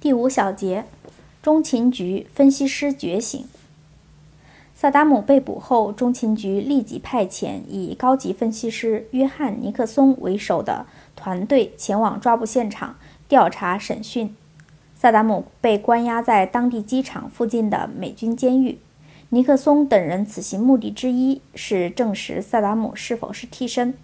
第五小节，中情局分析师觉醒。萨达姆被捕后，中情局立即派遣以高级分析师约翰·尼克松为首的团队前往抓捕现场调查审讯。萨达姆被关押在当地机场附近的美军监狱。尼克松等人此行目的之一是证实萨达姆是否是替身。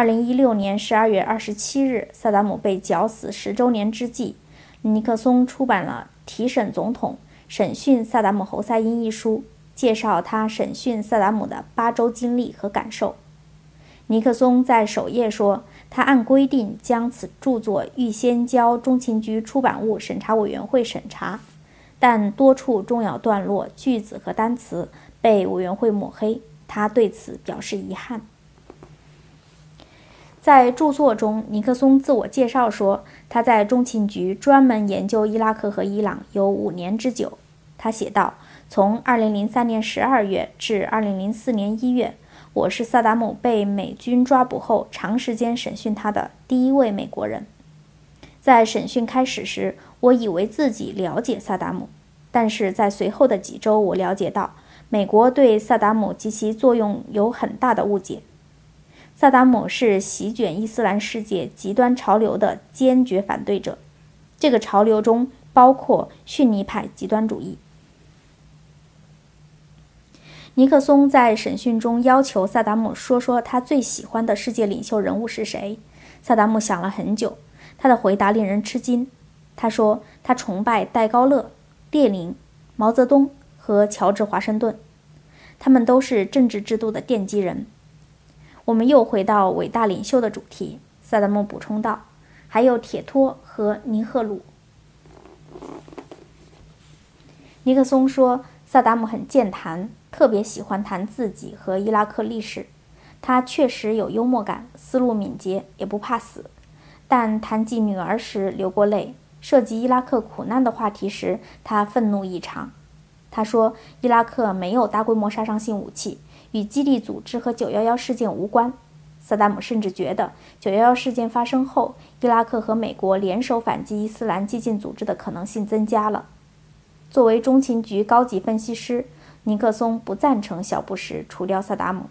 二零一六年十二月二十七日，萨达姆被绞死十周年之际。尼克松出版了《提审总统：审讯萨达姆·侯赛因》一书，介绍他审讯萨达姆的八周经历和感受。尼克松在首页说，他按规定将此著作预先交中情局出版物审查委员会审查，但多处重要段落、句子和单词被委员会抹黑，他对此表示遗憾。在著作中，尼克松自我介绍说，他在中情局专门研究伊拉克和伊朗有五年之久。他写道：“从2003年12月至2004年1月，我是萨达姆被美军抓捕后长时间审讯他的第一位美国人。在审讯开始时，我以为自己了解萨达姆，但是在随后的几周，我了解到美国对萨达姆及其作用有很大的误解。”萨达姆是席卷伊斯兰世界极端潮流的坚决反对者，这个潮流中包括逊尼派极端主义。尼克松在审讯中要求萨达姆说说他最喜欢的世界领袖人物是谁。萨达姆想了很久，他的回答令人吃惊。他说他崇拜戴高乐、列宁、毛泽东和乔治华盛顿，他们都是政治制度的奠基人。我们又回到伟大领袖的主题，萨达姆补充道：“还有铁托和尼赫鲁。”尼克松说：“萨达姆很健谈，特别喜欢谈自己和伊拉克历史。他确实有幽默感，思路敏捷，也不怕死。但谈及女儿时流过泪，涉及伊拉克苦难的话题时，他愤怒异常。他说：‘伊拉克没有大规模杀伤性武器。’”与基地组织和911事件无关。萨达姆甚至觉得911事件发生后，伊拉克和美国联手反击伊斯兰激进组织的可能性增加了。作为中情局高级分析师，尼克松不赞成小布什除掉萨达姆，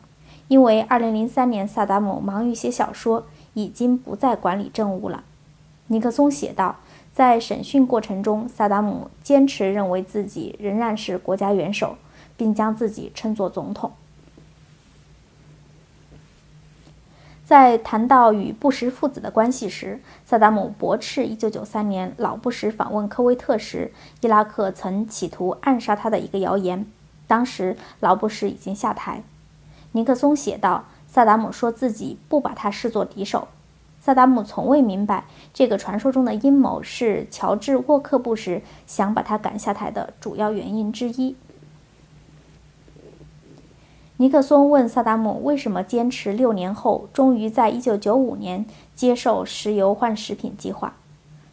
因为2003年萨达姆忙于写小说，已经不再管理政务了。尼克松写道：“在审讯过程中，萨达姆坚持认为自己仍然是国家元首，并将自己称作总统。”在谈到与布什父子的关系时，萨达姆驳斥1993年老布什访问科威特时，伊拉克曾企图暗杀他的一个谣言。当时老布什已经下台。尼克松写道：“萨达姆说自己不把他视作敌手。萨达姆从未明白这个传说中的阴谋是乔治·沃克布什想把他赶下台的主要原因之一。”尼克松问萨达姆为什么坚持六年后，终于在1995年接受石油换食品计划。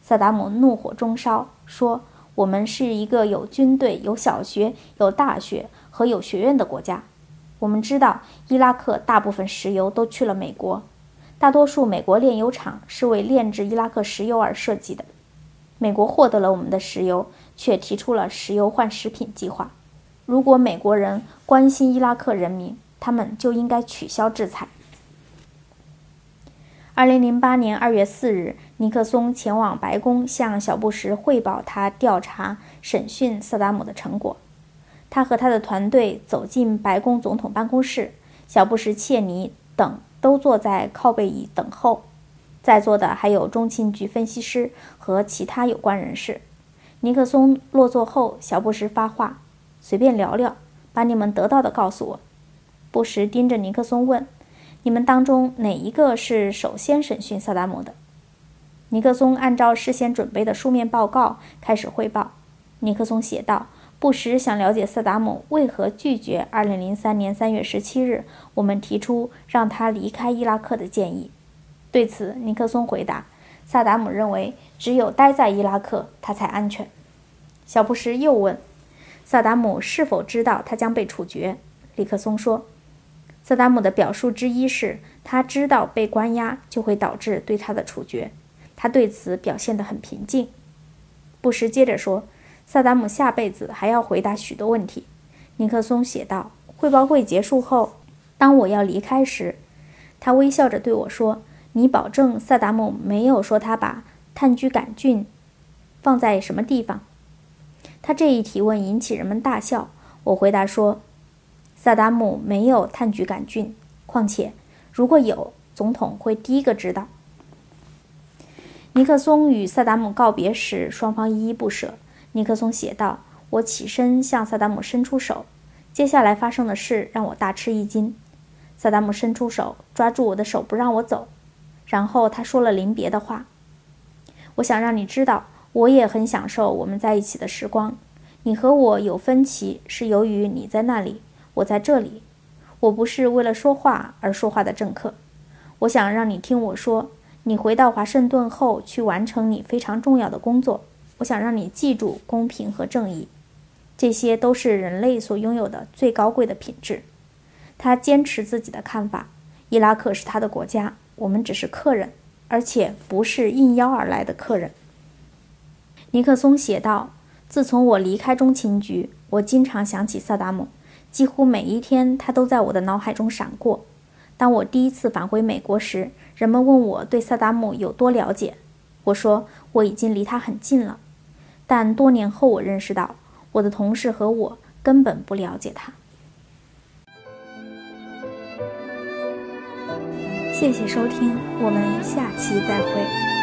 萨达姆怒火中烧，说：“我们是一个有军队、有小学、有大学和有学院的国家。我们知道伊拉克大部分石油都去了美国，大多数美国炼油厂是为炼制伊拉克石油而设计的。美国获得了我们的石油，却提出了石油换食品计划。”如果美国人关心伊拉克人民，他们就应该取消制裁。二零零八年二月四日，尼克松前往白宫向小布什汇报他调查审讯萨达姆的成果。他和他的团队走进白宫总统办公室，小布什、切尼等都坐在靠背椅等候。在座的还有中情局分析师和其他有关人士。尼克松落座后，小布什发话。随便聊聊，把你们得到的告诉我。布什盯着尼克松问：“你们当中哪一个是首先审讯萨达姆的？”尼克松按照事先准备的书面报告开始汇报。尼克松写道：“布什想了解萨达姆为何拒绝2003年3月17日我们提出让他离开伊拉克的建议。”对此，尼克松回答：“萨达姆认为只有待在伊拉克，他才安全。”小布什又问。萨达姆是否知道他将被处决？尼克松说：“萨达姆的表述之一是，他知道被关押就会导致对他的处决，他对此表现得很平静。布什接着说，萨达姆下辈子还要回答许多问题。尼克松写道：“汇报会结束后，当我要离开时，他微笑着对我说：‘你保证萨达姆没有说他把炭疽杆菌放在什么地方？’他这一提问引起人们大笑。我回答说。”萨达姆没有炭疽杆菌，况且如果有，总统会第一个知道。尼克松与萨达姆告别时，双方依依不舍。尼克松写道：“我起身向萨达姆伸出手，接下来发生的事让我大吃一惊。萨达姆伸出手抓住我的手，不让我走，然后他说了临别的话：‘我想让你知道，我也很享受我们在一起的时光。你和我有分歧，是由于你在那里。’”我在这里，我不是为了说话而说话的政客。我想让你听我说，你回到华盛顿后去完成你非常重要的工作。我想让你记住公平和正义，这些都是人类所拥有的最高贵的品质。他坚持自己的看法：伊拉克是他的国家，我们只是客人，而且不是应邀而来的客人。尼克松写道：“自从我离开中情局，我经常想起萨达姆。”几乎每一天，他都在我的脑海中闪过。当我第一次返回美国时，人们问我对萨达姆有多了解，我说我已经离他很近了。但多年后，我认识到我的同事和我根本不了解他。谢谢收听，我们下期再会。